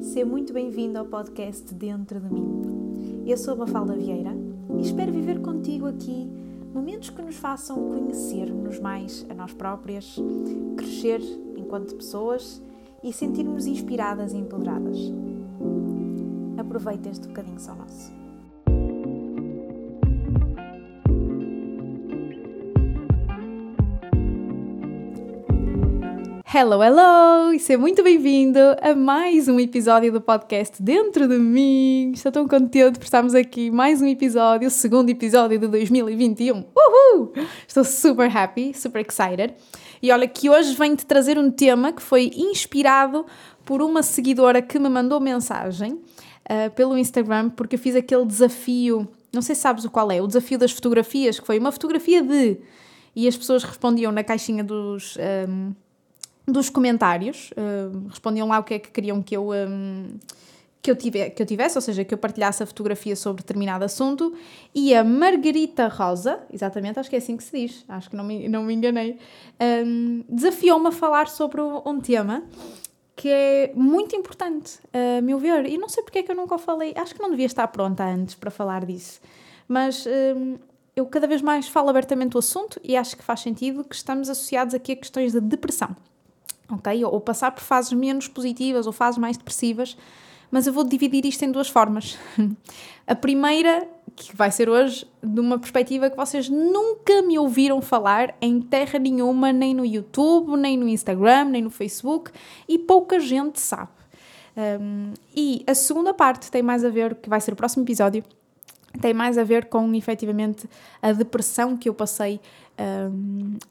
Seja muito bem-vindo ao podcast Dentro de mim. Eu sou a Mafalda Vieira e espero viver contigo aqui momentos que nos façam conhecer-nos mais a nós próprias, crescer enquanto pessoas e sentir-nos inspiradas e empoderadas. Aproveita este bocadinho só nosso. Hello, hello! E seja muito bem-vindo a mais um episódio do podcast Dentro de Mim. Estou tão contente por estarmos aqui, mais um episódio, o segundo episódio de 2021. Uhul! Estou super happy, super excited. E olha que hoje venho-te trazer um tema que foi inspirado por uma seguidora que me mandou mensagem uh, pelo Instagram, porque eu fiz aquele desafio, não sei se sabes o qual é, o desafio das fotografias, que foi uma fotografia de... E as pessoas respondiam na caixinha dos... Um, dos comentários, uh, respondiam lá o que é que queriam que eu, um, que, eu tive, que eu tivesse, ou seja, que eu partilhasse a fotografia sobre determinado assunto, e a Margarita Rosa, exatamente, acho que é assim que se diz, acho que não me, não me enganei, um, desafiou-me a falar sobre um tema que é muito importante, a meu ver, e não sei porque é que eu nunca o falei, acho que não devia estar pronta antes para falar disso, mas um, eu cada vez mais falo abertamente o assunto e acho que faz sentido que estamos associados aqui a questões de depressão ok? Ou, passar por fases menos positivas ou fases mais depressivas, mas eu vou dividir isto em duas formas. A primeira, que vai ser hoje, de uma perspectiva que vocês nunca me ouviram falar em terra nenhuma, nem no YouTube, nem no Instagram, nem no Facebook, e pouca gente sabe. Um, e a segunda parte tem mais a ver, que vai ser o próximo episódio, tem mais a ver com efetivamente a depressão que eu passei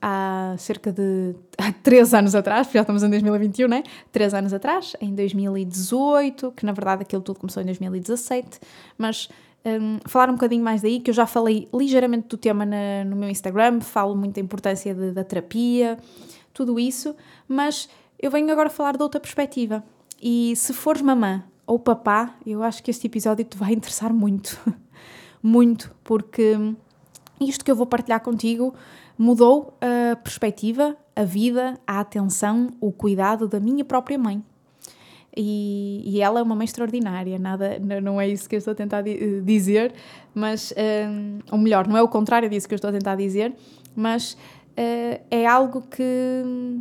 há cerca de há três anos atrás, já estamos em 2021, né? Três anos atrás, em 2018, que na verdade aquilo tudo começou em 2017, mas um, falar um bocadinho mais daí, que eu já falei ligeiramente do tema na, no meu Instagram, falo muito da importância de, da terapia, tudo isso, mas eu venho agora falar de outra perspectiva. E se fores mamã ou papá, eu acho que este episódio te vai interessar muito. muito, porque isto que eu vou partilhar contigo mudou a perspectiva, a vida, a atenção, o cuidado da minha própria mãe. E, e, ela é uma mãe extraordinária, nada, não é isso que eu estou a tentar dizer, mas, um, ou melhor, não é o contrário disso que eu estou a tentar dizer, mas uh, é algo que,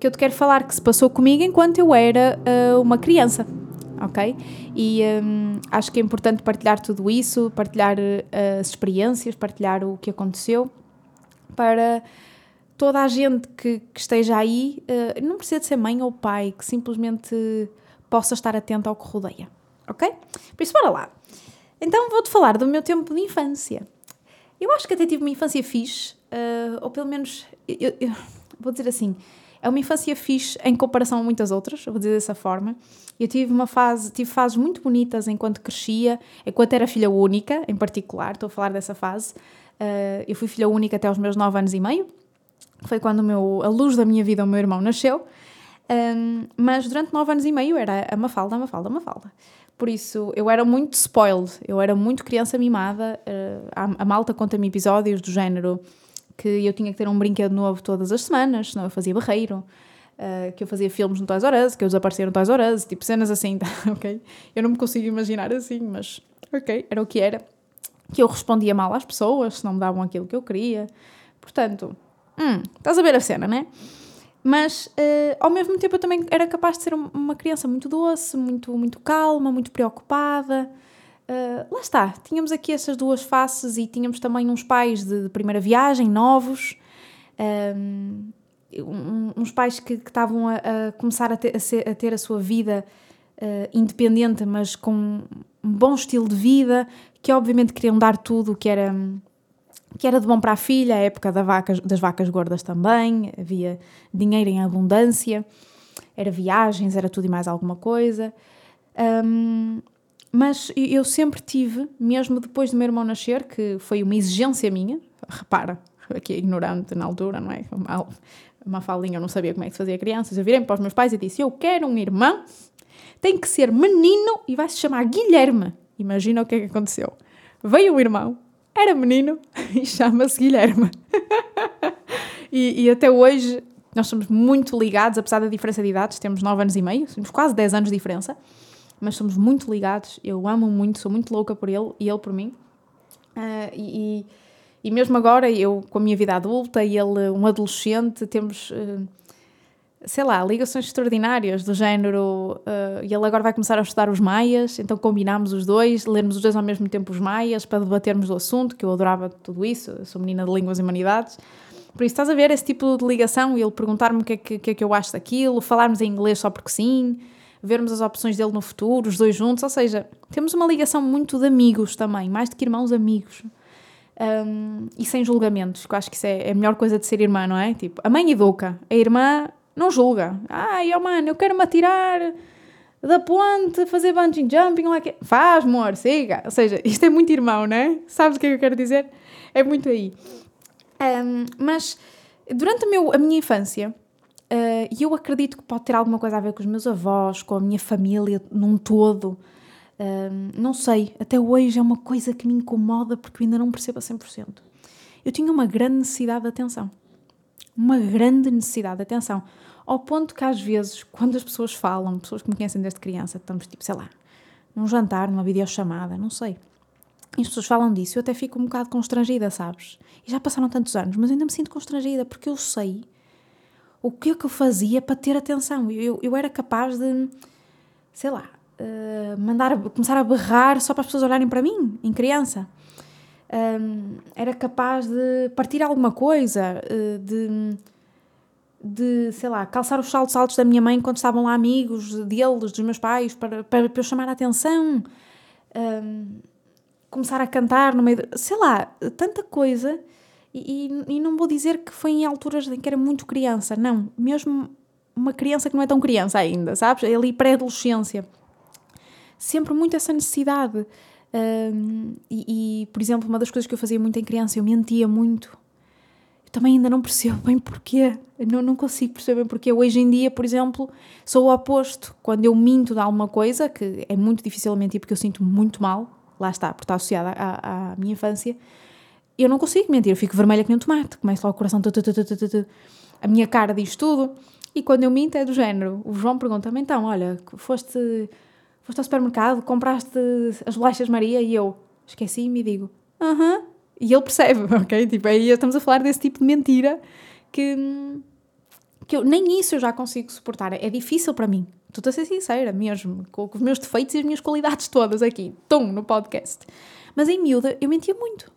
que eu te quero falar que se passou comigo enquanto eu era uh, uma criança ok? E um, acho que é importante partilhar tudo isso, partilhar uh, as experiências, partilhar o que aconteceu, para toda a gente que, que esteja aí, uh, não precisa de ser mãe ou pai, que simplesmente possa estar atento ao que rodeia, ok? Por isso, bora lá. Então vou-te falar do meu tempo de infância. Eu acho que até tive uma infância fixe, uh, ou pelo menos, eu, eu, vou dizer assim, é uma infância fixe em comparação a muitas outras, vou dizer dessa forma. Eu tive uma fase, tive fases muito bonitas enquanto crescia, enquanto era filha única, em particular, estou a falar dessa fase. Uh, eu fui filha única até aos meus 9 anos e meio. Foi quando meu, a luz da minha vida, o meu irmão, nasceu. Um, mas durante 9 anos e meio era a Mafalda, a Mafalda, a Mafalda. Por isso, eu era muito spoiled, eu era muito criança mimada. Uh, a, a malta conta-me episódios do género que eu tinha que ter um brinquedo novo todas as semanas, senão eu fazia barreiro, uh, que eu fazia filmes no Toys R Us, que eu desaparecia no Toys R Us, tipo cenas assim, ok? Eu não me consigo imaginar assim, mas ok, era o que era. Que eu respondia mal às pessoas se não me davam aquilo que eu queria. Portanto, hum, estás a ver a cena, né? Mas uh, ao mesmo tempo eu também era capaz de ser uma criança muito doce, muito, muito calma, muito preocupada. Uh, lá está, tínhamos aqui essas duas faces e tínhamos também uns pais de, de primeira viagem, novos, um, uns pais que, que estavam a, a, começar a ter a, ser, a ter a, sua vida uh, independente, mas com um bom estilo de vida, que obviamente queriam dar tudo o que era, que era de bom para a filha, a época da vacas, das vacas gordas também, havia dinheiro em abundância, era viagens, era tudo e mais alguma coisa. Um, mas eu sempre tive, mesmo depois do meu irmão nascer, que foi uma exigência minha, repara, aqui é ignorante na altura, não é? Uma, uma falinha, eu não sabia como é que se fazia crianças. Eu virei para os meus pais e disse: Eu quero um irmão, tem que ser menino e vai se chamar Guilherme. Imagina o que é que aconteceu. Veio o irmão, era menino e chama-se Guilherme. e, e até hoje Nós somos muito ligados, apesar da diferença de idades, temos 9 anos e meio, temos quase 10 anos de diferença, mas somos muito ligados. Eu amo muito, sou muito louca por ele e ele por mim. Uh, e, e mesmo agora, eu com a minha vida adulta e ele um adolescente, temos. Uh, sei lá, ligações extraordinárias do género. Uh, ele agora vai começar a estudar os Maias, então combinámos os dois, lermos os dois ao mesmo tempo os Maias para debatermos do assunto, que eu adorava tudo isso, sou menina de Línguas e Humanidades. Por isso, estás a ver esse tipo de ligação e ele perguntar-me o que é que, que, é que eu acho daquilo, falarmos em inglês só porque sim, vermos as opções dele no futuro, os dois juntos, ou seja, temos uma ligação muito de amigos também, mais do que irmãos, amigos. Um, e sem julgamentos, que eu acho que isso é, é a melhor coisa de ser irmã, não é? Tipo, a mãe educa, a irmã não julga. Ai, oh mano, eu quero-me atirar da ponte, fazer bungee jumping, lá que... faz, amor, siga. Ou seja, isto é muito irmão, né? Sabes o que é que eu quero dizer? É muito aí. Um, mas durante meu, a minha infância, e uh, eu acredito que pode ter alguma coisa a ver com os meus avós, com a minha família num todo. Um, não sei, até hoje é uma coisa que me incomoda porque eu ainda não percebo a 100%. Eu tinha uma grande necessidade de atenção. Uma grande necessidade de atenção. Ao ponto que às vezes, quando as pessoas falam, pessoas que me conhecem desde criança, estamos tipo, sei lá, num jantar, numa videochamada, não sei. E as pessoas falam disso, eu até fico um bocado constrangida, sabes? E já passaram tantos anos, mas ainda me sinto constrangida porque eu sei o que é que eu fazia para ter atenção. Eu, eu era capaz de, sei lá, uh, mandar, começar a berrar só para as pessoas olharem para mim, em criança. Um, era capaz de partir alguma coisa, uh, de de, sei lá, calçar os saltos altos da minha mãe quando estavam lá amigos deles, dos meus pais, para, para, para eu chamar a atenção. Um, começar a cantar no meio de, sei lá, tanta coisa. E, e, não vou dizer que foi em alturas em que era muito criança, não. Mesmo uma criança que não é tão criança ainda, sabes? É ali pré-adolescência. Sempre muito essa necessidade. Um, e, e, por exemplo, uma das coisas que eu fazia muito em criança, eu mentia muito também ainda não percebo bem porquê. Não, não consigo perceber bem porquê. Hoje em dia, por exemplo, sou o oposto. Quando eu minto de alguma coisa, que é muito difícil mentir porque eu sinto muito mal, lá está, porque está associada à, à minha infância, eu não consigo mentir. Eu fico vermelha que nem um tomate. Começa lá o coração. Tu, tu, tu, a minha cara diz tudo. E quando eu minto é do género. O João pergunta-me então: olha, foste, foste ao supermercado, compraste as bolachas Maria e eu esqueci-me e digo: aham. Uh -huh. E ele percebe, ok? Tipo, aí estamos a falar desse tipo de mentira que, que eu, nem isso eu já consigo suportar. É difícil para mim. Estou a ser sincera mesmo, com, com, os meus defeitos e as minhas qualidades todas aqui, tum, no podcast. Mas em miúda eu mentia muito.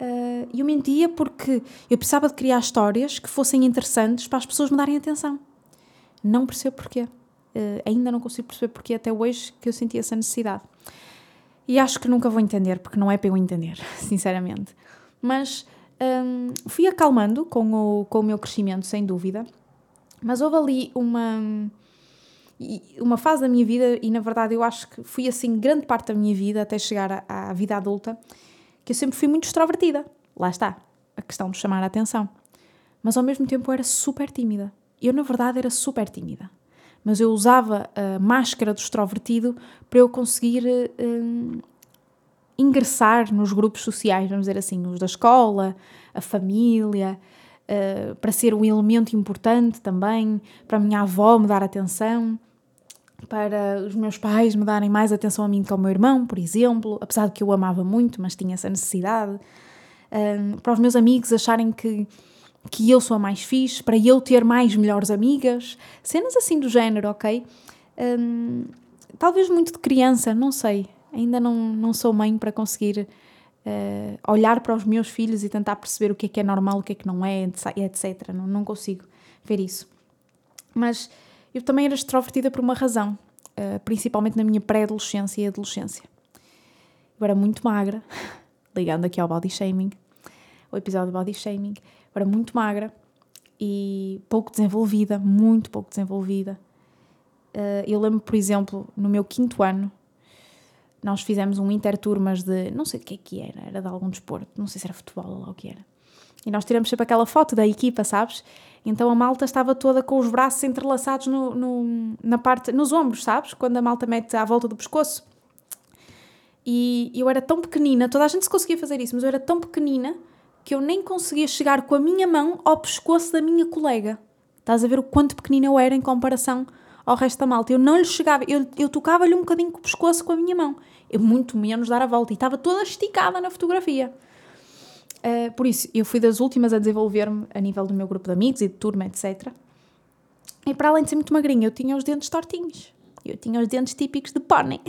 Uh, eu mentia porque eu precisava de criar histórias que fossem interessantes para as pessoas me darem atenção. Não percebo porquê. Uh, ainda não consigo perceber porquê até hoje que eu senti essa necessidade. E acho que nunca vou entender, porque não é para eu entender, sinceramente. Mas um, fui acalmando com o, com o meu crescimento, sem dúvida. Mas houve ali uma, uma fase da minha vida, e na verdade eu acho que fui assim grande parte da minha vida, até chegar à, à vida adulta, que eu sempre fui muito extrovertida. Lá está, a questão de chamar a atenção. Mas ao mesmo tempo eu era super tímida. Eu, na verdade, era super tímida mas eu usava a máscara do extrovertido para eu conseguir um, ingressar nos grupos sociais, vamos dizer assim, os da escola, a família, uh, para ser um elemento importante também, para a minha avó me dar atenção, para os meus pais me darem mais atenção a mim que ao meu irmão, por exemplo, apesar de que eu amava muito, mas tinha essa necessidade, um, para os meus amigos acharem que que eu sou a mais fixe, para eu ter mais melhores amigas, cenas assim do género, ok? Um, talvez muito de criança, não sei. Ainda não, não sou mãe para conseguir uh, olhar para os meus filhos e tentar perceber o que é que é normal, o que é que não é, etc. Não, não consigo ver isso. Mas eu também era extrovertida por uma razão, uh, principalmente na minha pré-adolescência e adolescência. Eu era muito magra, ligando aqui ao body shaming, o episódio do body shaming era muito magra e pouco desenvolvida, muito pouco desenvolvida. Uh, eu lembro, por exemplo, no meu quinto ano, nós fizemos um interturmas de. não sei de que é que era, era de algum desporto, não sei se era futebol ou lá o que era. E nós tiramos sempre aquela foto da equipa, sabes? Então a malta estava toda com os braços entrelaçados no, no, na parte, nos ombros, sabes? Quando a malta mete à volta do pescoço. E eu era tão pequenina, toda a gente se conseguia fazer isso, mas eu era tão pequenina que eu nem conseguia chegar com a minha mão ao pescoço da minha colega. Estás a ver o quanto pequenina eu era em comparação ao resto da malta. Eu não lhe chegava, eu, eu tocava-lhe um bocadinho com o pescoço com a minha mão. Eu muito menos dar a volta. E estava toda esticada na fotografia. Uh, por isso, eu fui das últimas a desenvolver-me a nível do meu grupo de amigos e de turma, etc. E para além de ser muito magrinha, eu tinha os dentes tortinhos. Eu tinha os dentes típicos de pônei.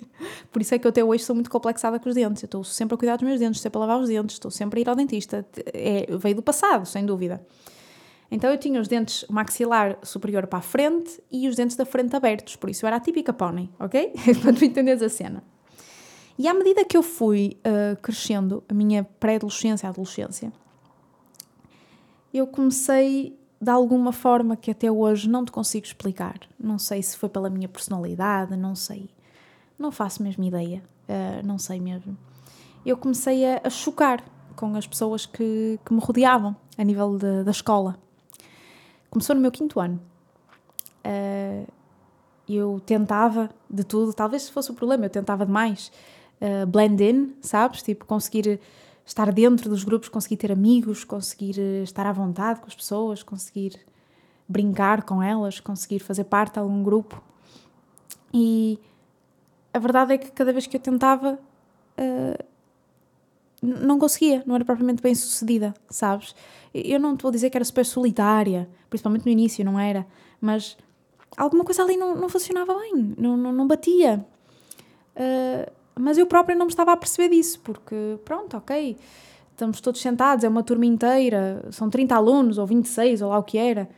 Por isso é que eu até hoje sou muito complexada com os dentes. Eu estou sempre a cuidar dos meus dentes, sempre a lavar os dentes, estou sempre a ir ao dentista. É, veio do passado, sem dúvida. Então eu tinha os dentes maxilar superior para a frente e os dentes da frente abertos. Por isso eu era a típica pônei, ok? para tu entenderes a cena. E à medida que eu fui uh, crescendo, a minha pré-adolescência, adolescência, eu comecei de alguma forma que até hoje não te consigo explicar. Não sei se foi pela minha personalidade, não sei. Não faço mesmo ideia, uh, não sei mesmo. Eu comecei a, a, chocar com as pessoas que, que me rodeavam a nível de, da escola. Começou no meu quinto ano. Uh, eu tentava de tudo, talvez fosse o problema, eu tentava demais uh, blend in, sabes? Tipo, conseguir estar dentro dos grupos, conseguir ter amigos, conseguir eh, estar à vontade com as pessoas, conseguir brincar com elas, conseguir fazer parte de algum grupo. E a verdade é que cada vez que eu tentava, uh, não conseguia, não era propriamente bem sucedida, sabes? Eu não te vou dizer que era super solitária, principalmente no início, não era, mas alguma coisa ali não, não funcionava bem, não, não, não batia. Uh, mas eu própria não me estava a perceber disso, porque pronto, ok, estamos todos sentados, é uma turma inteira, são 30 alunos ou 26 ou lá o que era,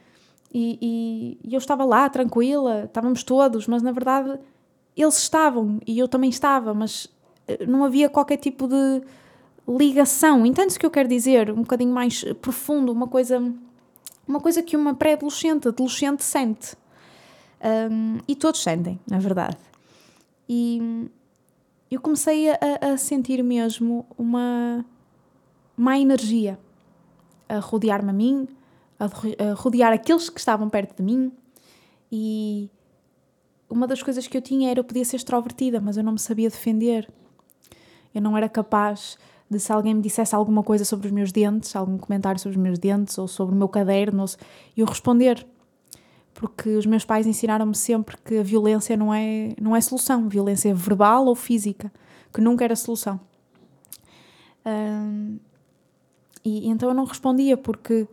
e, e, e eu estava lá tranquila, estávamos todos, mas na verdade eles estavam e eu também estava, mas eh, não havia qualquer tipo de ligação. Entende-se o que eu quero dizer? Um bocadinho mais profundo, uma coisa, uma coisa que uma pré-adolescente, adolescente sente. Um, e todos sentem, na verdade. E, eu comecei a, a sentir mesmo uma má energia a rodear-me a mim, a, rodear aqueles que estavam perto de mim e uma das coisas que eu tinha era eu podia ser extrovertida, mas eu não me sabia defender. Eu não era capaz de se alguém me dissesse alguma coisa sobre os meus dentes, algum comentário sobre os meus dentes ou sobre o meu caderno, eu responder porque os meus pais ensinaram-me sempre que a violência não é, não é solução, violência é verbal ou física, que nunca era solução. Um, e, então eu não respondia porque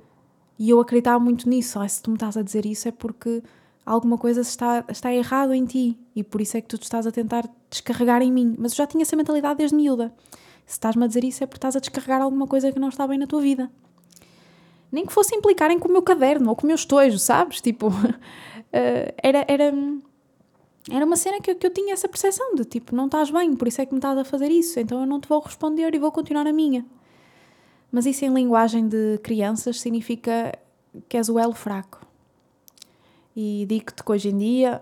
e eu acreditava muito nisso. Se tu me estás a dizer isso é porque alguma coisa está, está errado em ti e por isso é que tu te estás a tentar descarregar em mim. Mas eu já tinha essa mentalidade desde miúda. Se estás-me a dizer isso é porque estás a descarregar alguma coisa que não está bem na tua vida nem que fosse implicarem com o meu caderno ou com o meu estojo, sabes? Tipo, uh, era, era, era uma cena que eu, que eu tinha essa percepção de tipo, não estás bem, por isso é que me estás a fazer isso, então eu não te vou responder e vou continuar a minha. Mas isso em linguagem de crianças significa que és o elo fraco. E digo-te que hoje em dia,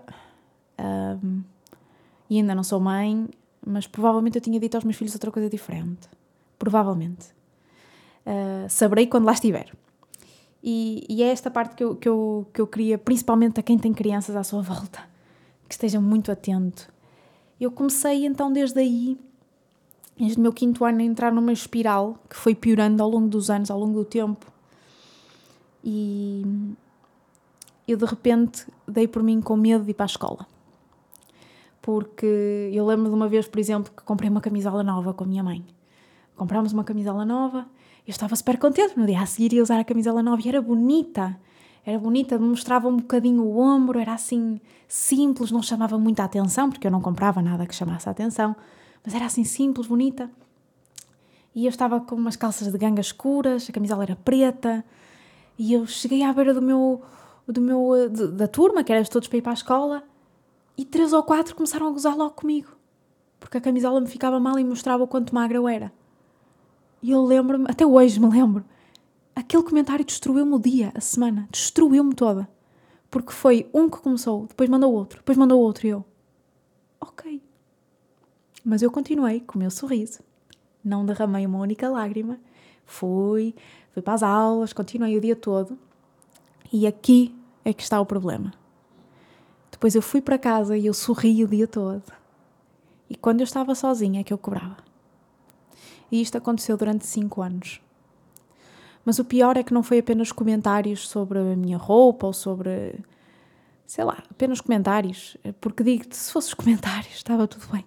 um, e ainda não sou mãe, mas provavelmente eu tinha dito aos meus filhos outra coisa diferente. Provavelmente. Uh, saberei quando lá estiver. E, e, é esta parte que eu, que, eu, que eu queria, principalmente a quem tem crianças à sua volta, que estejam muito atento. Eu comecei então desde aí, desde o meu quinto ano, a entrar numa espiral que foi piorando ao longo dos anos, ao longo do tempo. E eu de repente dei por mim com medo de ir para a escola. Porque eu lembro de uma vez, por exemplo, que comprei uma camisola nova com a minha mãe. Comprámos uma camisola nova eu estava super contente, no dia a seguir ia usar a camisola nova e era bonita. Era bonita, mostrava um bocadinho o ombro, era assim simples, não chamava muita atenção, porque eu não comprava nada que chamasse a atenção, mas era assim simples, bonita. E eu estava com umas calças de ganga escuras, a camisola era preta, e eu cheguei à beira do meu, do meu de, da turma, que eram todos para ir para a escola, e três ou quatro começaram a gozar logo comigo, porque a camisola me ficava mal e mostrava o quanto magra eu era. E eu lembro-me, até hoje me lembro, aquele comentário destruiu-me o dia, a semana, destruiu-me toda. Porque foi um que começou, depois mandou outro, depois mandou outro e eu. Ok. Mas eu continuei com o meu sorriso. Não derramei uma única lágrima. Fui, fui para as aulas, continuei o dia todo. E aqui é que está o problema. Depois eu fui para casa e eu sorri o dia todo. E quando eu estava sozinha é que eu cobrava. E isto aconteceu durante cinco anos. Mas o pior é que não foi apenas comentários sobre a minha roupa ou sobre. sei lá, apenas comentários. Porque digo-te, se fosse os comentários, estava tudo bem.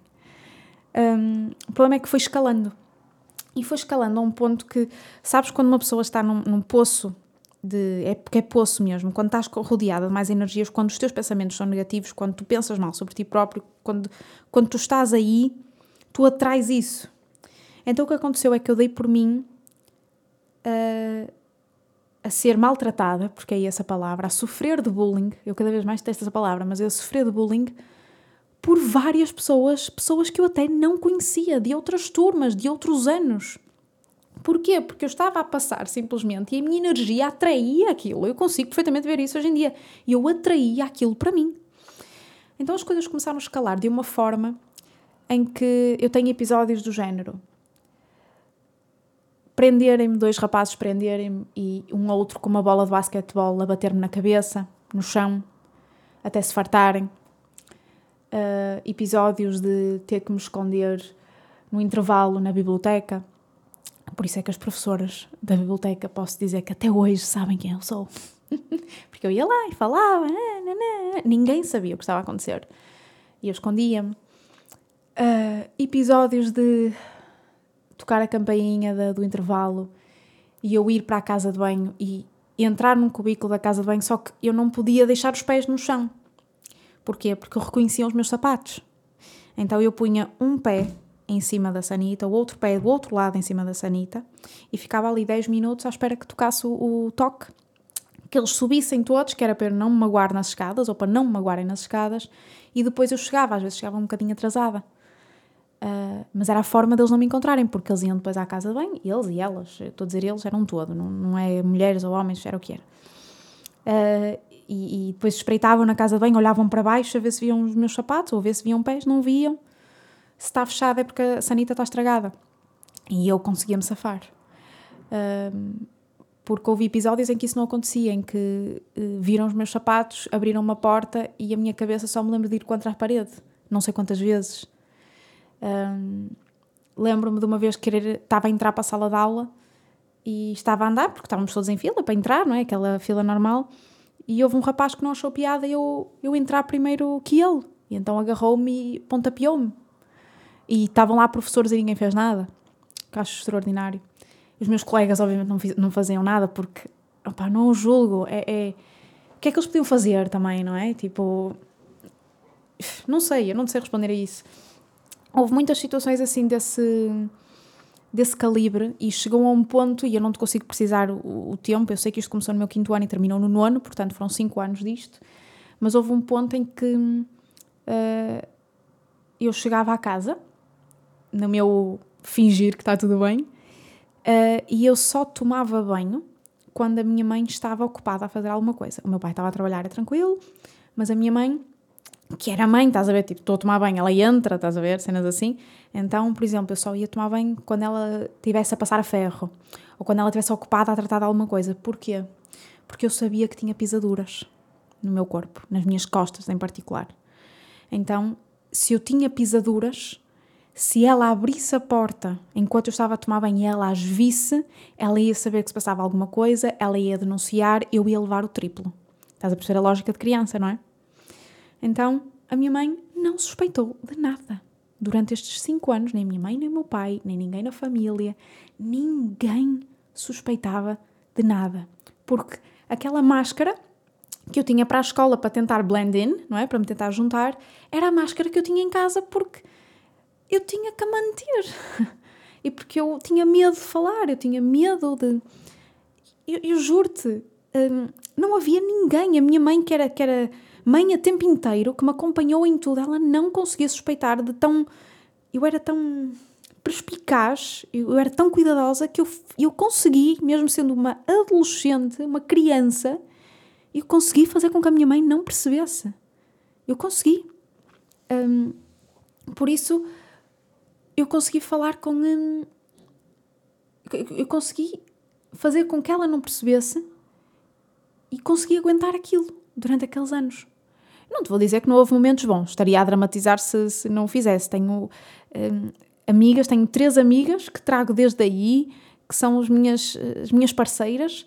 Um, o problema é que foi escalando. E foi escalando a um ponto que, sabes, quando uma pessoa está num, num poço de. É porque é poço mesmo, quando estás rodeada de mais energias, quando os teus pensamentos são negativos, quando tu pensas mal sobre ti próprio, quando, quando tu estás aí, tu atrais isso. Então o que aconteceu é que eu dei por mim a, a ser maltratada, porque é essa palavra, a sofrer de bullying. Eu cada vez mais testo essa palavra, mas eu sofrer de bullying por várias pessoas, pessoas que eu até não conhecia, de outras turmas, de outros anos. Porquê? Porque eu estava a passar simplesmente e a minha energia atraía aquilo. Eu consigo perfeitamente ver isso hoje em dia. E eu atraía aquilo para mim. Então as coisas começaram a escalar de uma forma em que eu tenho episódios do género. Prenderem-me, dois rapazes prenderem-me e um outro com uma bola de basquetebol a bater-me na cabeça, no chão, até se fartarem uh, episódios de ter que me esconder no intervalo na biblioteca. Por isso é que as professoras da biblioteca posso dizer que até hoje sabem quem eu sou. Porque eu ia lá e falava, ninguém sabia o que estava a acontecer. E eu escondia-me. Uh, episódios de tocar a campainha da, do intervalo e eu ir para a casa de banho e entrar num cubículo da casa de banho, só que eu não podia deixar os pés no chão. Porquê? Porque eu reconhecia os meus sapatos. Então eu punha um pé em cima da sanita, o outro pé do outro lado em cima da sanita e ficava ali 10 minutos à espera que tocasse o, o toque, que eles subissem todos, que era para eu não me magoar nas escadas ou para não me magoarem nas escadas, e depois eu chegava, às vezes chegava um bocadinho atrasada. Uh, mas era a forma deles não me encontrarem, porque eles iam depois à casa de banho, eles e elas, estou a dizer eles, eram um todo, não, não é mulheres ou homens, era o que era. Uh, e, e, depois espreitavam na casa de banho, olhavam para baixo a ver se viam os meus sapatos ou a ver se viam pés, não viam. Se está fechada é porque a sanita está estragada. E eu conseguia-me safar. Um, porque houve episódios em que isso não acontecia, em que uh, viram os meus sapatos, abriram uma porta e a minha cabeça só me lembro de ir contra a parede. Não sei quantas vezes. Um, Lembro-me de uma vez que estava a entrar para a sala de aula e estava a andar, porque estávamos todos em fila para entrar, não é? Aquela fila normal e houve um rapaz que não achou piada eu, eu entrar primeiro que ele. E então agarrou-me e pontapeou-me. E estavam lá professores e ninguém fez nada. Que acho extraordinário. Os meus colegas, obviamente, não, fiz, não faziam nada porque, opa, não o julgo. É, é, O que é que eles podiam fazer também, não é? Tipo. Não sei, eu não sei responder a isso. Houve muitas situações assim desse desse calibre e chegou a um ponto, e eu não te consigo precisar o, o, tempo, eu sei que isto começou no meu quinto ano e terminou no nono, portanto foram cinco anos disto, mas houve um ponto em que uh, eu chegava à casa, no meu fingir que está tudo bem, uh, e eu só tomava banho quando a minha mãe estava ocupada a fazer alguma coisa. O meu pai estava a trabalhar, é tranquilo, mas a minha mãe que era mãe, estás a ver? Tipo, estou a tomar banho, ela entra, estás a ver? Cenas assim. Então, por exemplo, eu só ia tomar banho quando ela estivesse a passar a ferro ou quando ela estivesse ocupada a tratar de alguma coisa. Porquê? Porque eu sabia que tinha pisaduras no meu corpo, nas minhas costas em particular. Então, se eu tinha pisaduras, se ela abrisse a porta enquanto eu estava a tomar banho e ela as visse, ela ia saber que se passava alguma coisa, ela ia denunciar, eu ia levar o triplo. Estás a perceber a lógica de criança, não é? Então, a minha mãe não suspeitou de nada. Durante estes cinco anos, nem minha mãe, nem meu pai, nem ninguém na família, ninguém suspeitava de nada. Porque aquela máscara que eu tinha para a escola para tentar blend in, não é? Para me tentar juntar, era a máscara que eu tinha em casa porque eu tinha que a manter. e porque eu tinha medo de falar, eu tinha medo de. Eu, eu juro-te, hum, não havia ninguém. A minha mãe, que era, que era mãe a tempo inteiro, que me acompanhou em tudo, ela não conseguia suspeitar de tão. Eu era tão perspicaz, eu era tão cuidadosa que eu, eu consegui, mesmo sendo uma adolescente, uma criança, eu consegui fazer com que a minha mãe não percebesse. Eu consegui. Um, por isso, eu consegui falar com. Um, eu consegui fazer com que ela não percebesse e consegui aguentar aquilo durante aqueles anos. Não te vou dizer que não houve momentos bons, estaria a dramatizar se, se não o fizesse. Tenho hum, amigas, tenho três amigas que trago desde aí, que são as minhas, as minhas parceiras,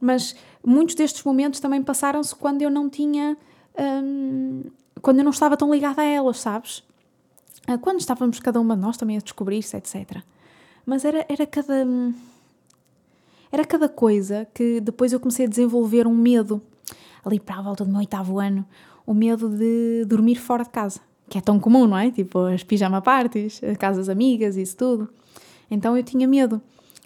mas muitos destes momentos também passaram-se quando eu não tinha. Hum, quando eu não estava tão ligada a elas, sabes? Ah, quando estávamos cada uma de nós também a descobrir-se, etc. Mas era, era cada. Era cada coisa que depois eu comecei a desenvolver um medo, ali para a volta do meu oitavo ano, o medo de dormir fora de casa, que é tão comum, não é? Tipo as pijama parties, as casas amigas, isso tudo. Então eu tinha medo.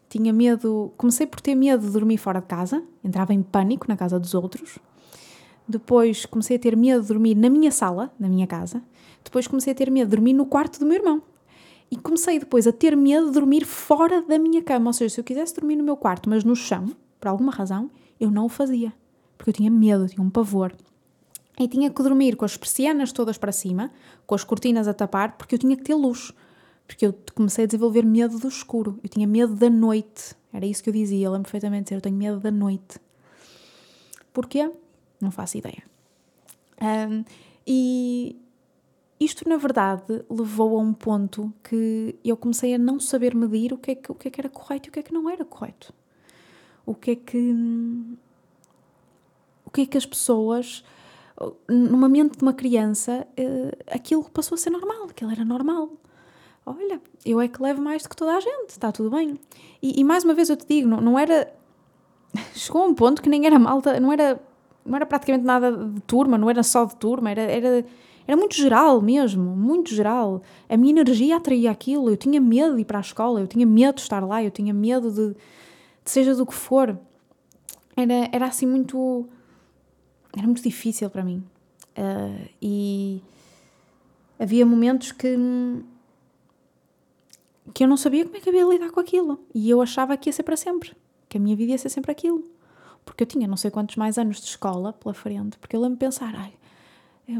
Tinha medo, comecei por ter medo de dormir fora de casa, entrava em pânico na casa dos outros. Depois comecei a ter medo de dormir na minha sala, na minha casa. Depois comecei a ter medo de dormir no quarto do meu irmão. E comecei depois a ter medo de dormir fora da minha cama. Ou seja, se eu quisesse dormir no meu quarto, mas no chão, por alguma razão, eu não o fazia. Porque eu tinha medo, tinha um pavor. E tinha que dormir com as persianas todas para cima, com as cortinas a tapar, porque eu tinha que ter luz. Porque eu comecei a desenvolver medo do escuro. Eu tinha medo da noite. Era isso que eu dizia. Eu lembro perfeitamente de dizer: eu tenho medo da noite. Porquê? Não faço ideia. Um, e isto, na verdade, levou a um ponto que eu comecei a não saber medir o que é que, o que, é que era correto e o que é que não era correto. O que é que. O que é que as pessoas. Numa mente de uma criança, uh, aquilo passou a ser normal, aquilo era normal. Olha, eu é que levo mais do que toda a gente, está tudo bem. E, e mais uma vez eu te digo, não, não era. Chegou a um ponto que nem era malta, não era não era praticamente nada de turma, não era só de turma, era, era, era muito geral mesmo, muito geral. A minha energia atraía aquilo, eu tinha medo de ir para a escola, eu tinha medo de estar lá, eu tinha medo de, de seja do que for. Era, era assim muito. Era muito difícil para mim. Uh, e havia momentos que. que eu não sabia como é que havia lidar com aquilo. E eu achava que ia ser para sempre. Que a minha vida ia ser sempre aquilo porque eu tinha não sei quantos mais anos de escola pela frente, porque eu lembro de pensar, ai,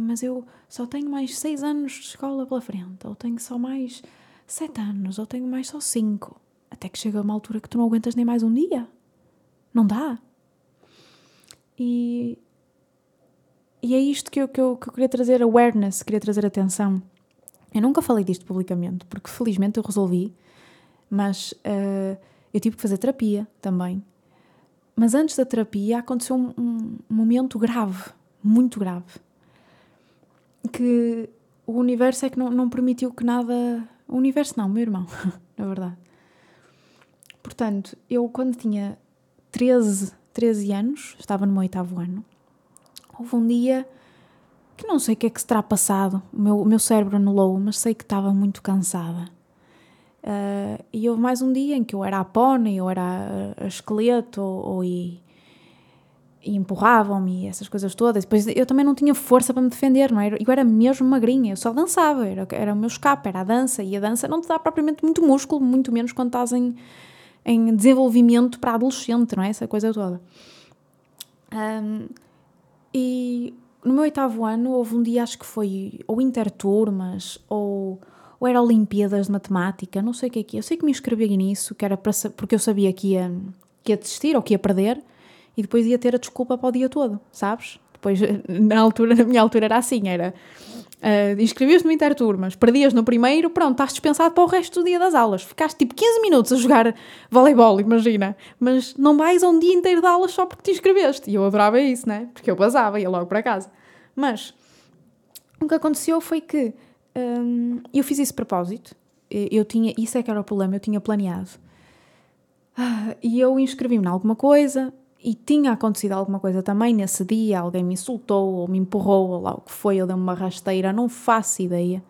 mas eu só tenho mais seis anos de escola pela frente, ou tenho só mais sete anos, ou tenho mais só cinco. Até que chega uma altura que tu não aguentas nem mais um dia. Não dá. E, e é isto que eu, que, eu, que eu queria trazer awareness, queria trazer atenção. Eu nunca falei disto publicamente, porque felizmente eu resolvi, mas uh, eu tive que fazer terapia também. Mas antes da terapia aconteceu um, um momento grave, muito grave, que o universo é que não, não permitiu que nada. O universo não, meu irmão, na verdade. Portanto, eu quando tinha 13, 13 anos, estava no meu oitavo ano, houve um dia que não sei o que é que se terá passado, o meu, o meu cérebro anulou, mas sei que estava muito cansada. Uh, e houve mais um dia em que eu era a pônei, ou era a, esqueleto, ou, ou e, e empurravam-me, essas coisas todas. Depois eu também não tinha força para me defender, não era? Eu era mesmo magrinha, eu só dançava, era, era o meu escape, era a dança, e a dança não te dá propriamente muito músculo, muito menos quando estás em, em desenvolvimento para adolescente, não é? Essa coisa toda. Um, e no meu oitavo ano houve um dia, acho que foi ou interturmas, ou ou era Olimpíadas de Matemática, não sei o que é que Eu sei que me inscrevi nisso, que era para, porque eu sabia que ia, que ia desistir ou que ia perder e depois ia ter a desculpa para o dia todo, sabes? Depois, na altura, na minha altura era assim, era... Uh, inscrevias-te no Interturmas, perdias no primeiro, pronto, estás dispensado para o resto do dia das aulas. Ficaste tipo 15 minutos a jogar voleibol, imagina. Mas não vais a um dia inteiro de aulas só porque te inscreveste. E eu adorava isso, né? Porque eu basava, ia logo para casa. Mas o que aconteceu foi que um, eu fiz isso de propósito. Eu tinha, isso é que era o problema, eu tinha planeado. Ah, e eu inscrevi-me em alguma coisa e tinha acontecido alguma coisa também nesse dia. Alguém me insultou ou me empurrou ou lá o que foi, eu dei uma rasteira, não faço ideia.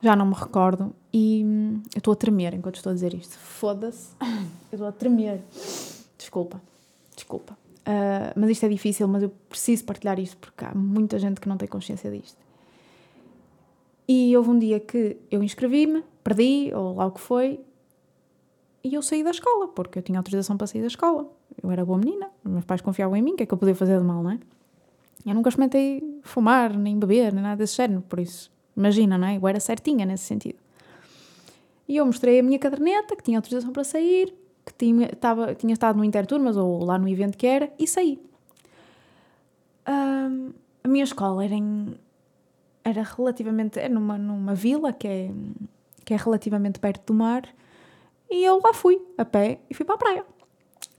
Já não me recordo. E hum, eu estou a tremer enquanto estou a dizer isto. Foda-se. Eu estou a tremer. Desculpa, desculpa. Uh, mas isto é difícil, mas eu preciso partilhar isto porque há muita gente que não tem consciência disto. E houve um dia que eu inscrevi-me, perdi, ou lá o que foi, e eu saí da escola, porque eu tinha autorização para sair da escola. Eu era boa menina, meus pais confiavam em mim, o que é que eu podia fazer de mal, não é? Eu nunca experimentei fumar, nem beber, nem nada desse género, por isso, imagina, não é? Eu era certinha nesse sentido. E eu mostrei a minha caderneta, que tinha autorização para sair, que tinha, tava, tinha estado no Interturmas, ou lá no evento que era, e saí. Um, a minha escola era em era relativamente, é numa, numa vila que é, que é relativamente perto do mar E eu lá fui, a pé, e fui para a praia.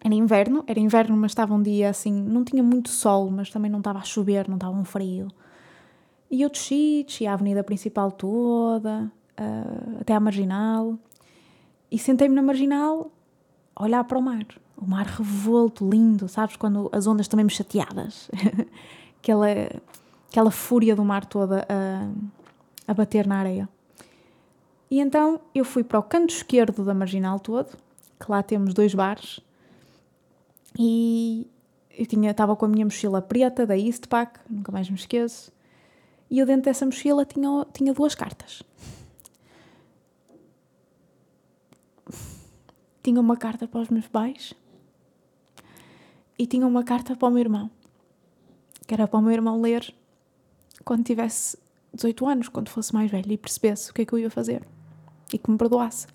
Era inverno, era inverno, mas estava um dia assim, não tinha muito sol, mas também não estava a chover, não estava um frio. E eu desci, desci a avenida principal toda, uh, até à marginal, e sentei-me na marginal a olhar para o mar. O mar revolto, lindo, sabes? Quando as ondas também me chateadas. aquela, aquela fúria do mar toda a, a bater na areia. E então eu fui para o canto esquerdo da marginal todo, que lá temos dois bares, e eu tinha, estava com a minha mochila preta da Eastpak, nunca mais me esqueço, e eu dentro dessa mochila tinha, tinha duas cartas. Tinha uma carta para os meus pais e tinha uma carta para o meu irmão, que era para o meu irmão ler quando tivesse 18 anos, quando fosse mais velho e percebesse o que é que eu ia fazer e que me perdoasse.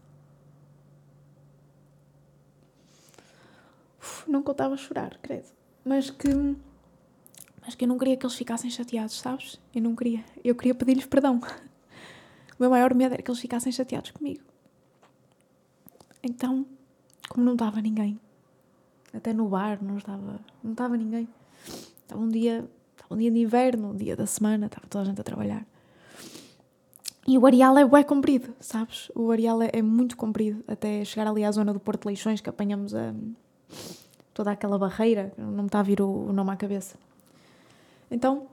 Uf, não contava a chorar, credo. Mas que. Mas que eu não queria que eles ficassem chateados, sabes? Eu não queria. Eu queria pedir-lhes perdão. O meu maior medo era que eles ficassem chateados comigo. Então, como não estava ninguém, até no bar não estava, não estava ninguém. Estava um dia, estava um dia de inverno, um dia da semana, estava toda a gente a trabalhar. E o areal é bué comprido, sabes? O areal é, é, muito comprido, até chegar ali à zona do Porto Leixões, que apanhamos a, toda aquela barreira, não me está a vir o, o nome à cabeça. Então,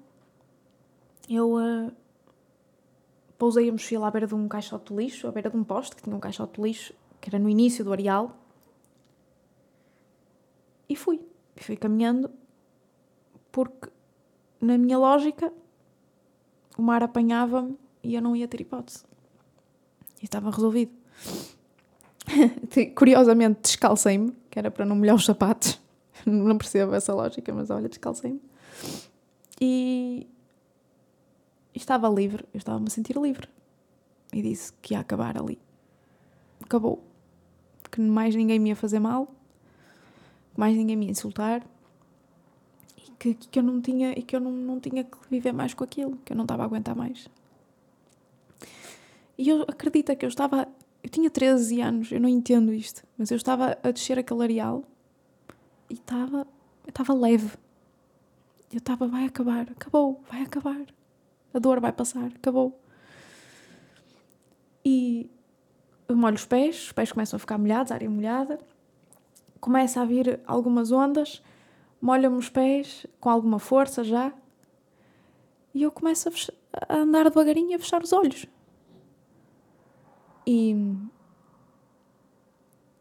eu uh, pousei a mochila à beira de um caixote de lixo, à beira de um poste, que tinha um caixote de lixo, que era no início do areal, e fui. Fui caminhando, porque, na minha lógica, o mar apanhava-me e eu não ia ter hipótese. E estava resolvido. Curiosamente, descalcei-me, que era para não molhar os sapatos. não percebo essa lógica, mas olha, descalcei-me. E... estava livre, eu estava-me a sentir livre. E disse que ia acabar ali. Acabou. Que mais ninguém me ia fazer mal mais ninguém me ia insultar e que, que eu não tinha e que eu não, não tinha que viver mais com aquilo, que eu não estava a aguentar mais. E eu acredito que eu estava. Eu tinha 13 anos, eu não entendo isto, mas eu estava a descer aquele areal e estava. Eu estava leve. Eu estava, vai acabar, acabou, vai acabar. A dor vai passar, acabou. E eu molho os pés, os pés começam a ficar molhados, a área molhada começa a vir algumas ondas, molha-me os pés com alguma força já, e eu começo a, a andar devagarinho e a fechar os olhos. E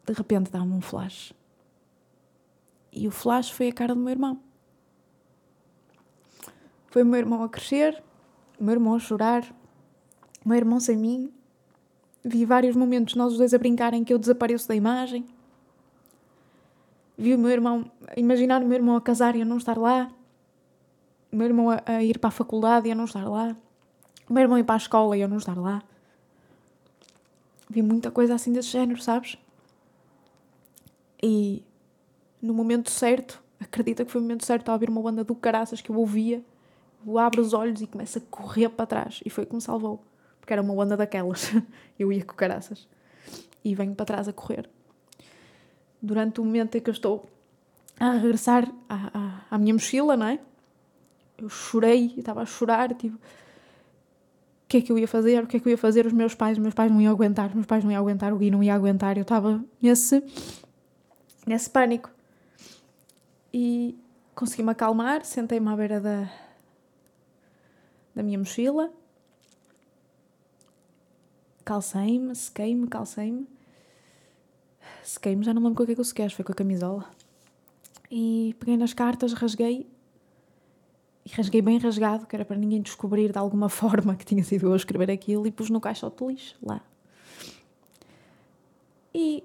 de repente dá-me um flash. E o flash foi a cara do meu irmão. Foi o meu irmão a crescer, o meu irmão a chorar, o meu irmão sem mim. Vi vários momentos nós os dois a brincarem que eu desapareço da imagem vi o meu irmão, imaginar o meu irmão a casar e a não estar lá, o meu irmão a, a ir para a faculdade e a não estar lá, o meu irmão ir para a escola e a não estar lá. Vi muita coisa assim desse género, sabes? E no momento certo, acredita que foi o momento certo a ouvir uma banda do caraças que eu ouvia, eu abro os olhos e começo a correr para trás. E foi que me salvou. Porque era uma banda daquelas. eu ia com caraças. E venho para trás a correr durante o momento em que eu estou a regressar à, à, à minha mochila, não é? Eu chorei, estava a chorar, tipo, o que é que eu ia fazer? O que é que eu ia fazer? Os meus pais, os meus pais não iam aguentar, os meus pais não iam aguentar, o Gui não ia aguentar, eu estava nesse, nesse pânico. E consegui-me acalmar, sentei-me à beira da, da minha mochila, calcei-me, sequei-me, calcei-me sequei-me, já não lembro com o que é que eu sequei, foi com a camisola. E peguei nas cartas, rasguei e rasguei bem rasgado, que era para ninguém descobrir de alguma forma que tinha sido eu a escrever aquilo e pus no caixote de lixo lá. E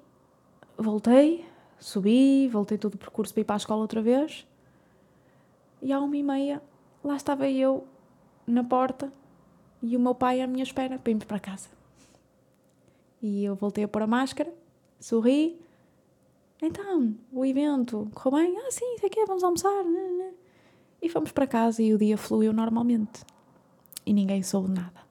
voltei, subi, voltei todo o percurso para ir para a escola outra vez. E à uma e meia, lá estava eu na porta e o meu pai à minha espera para irmos para casa. E eu voltei a pôr a máscara sorri. Então, o evento correu bem? Ah, sim, sei que vamos almoçar. Né, né, né. E fomos para casa e o dia fluiu normalmente. E ninguém soube nada.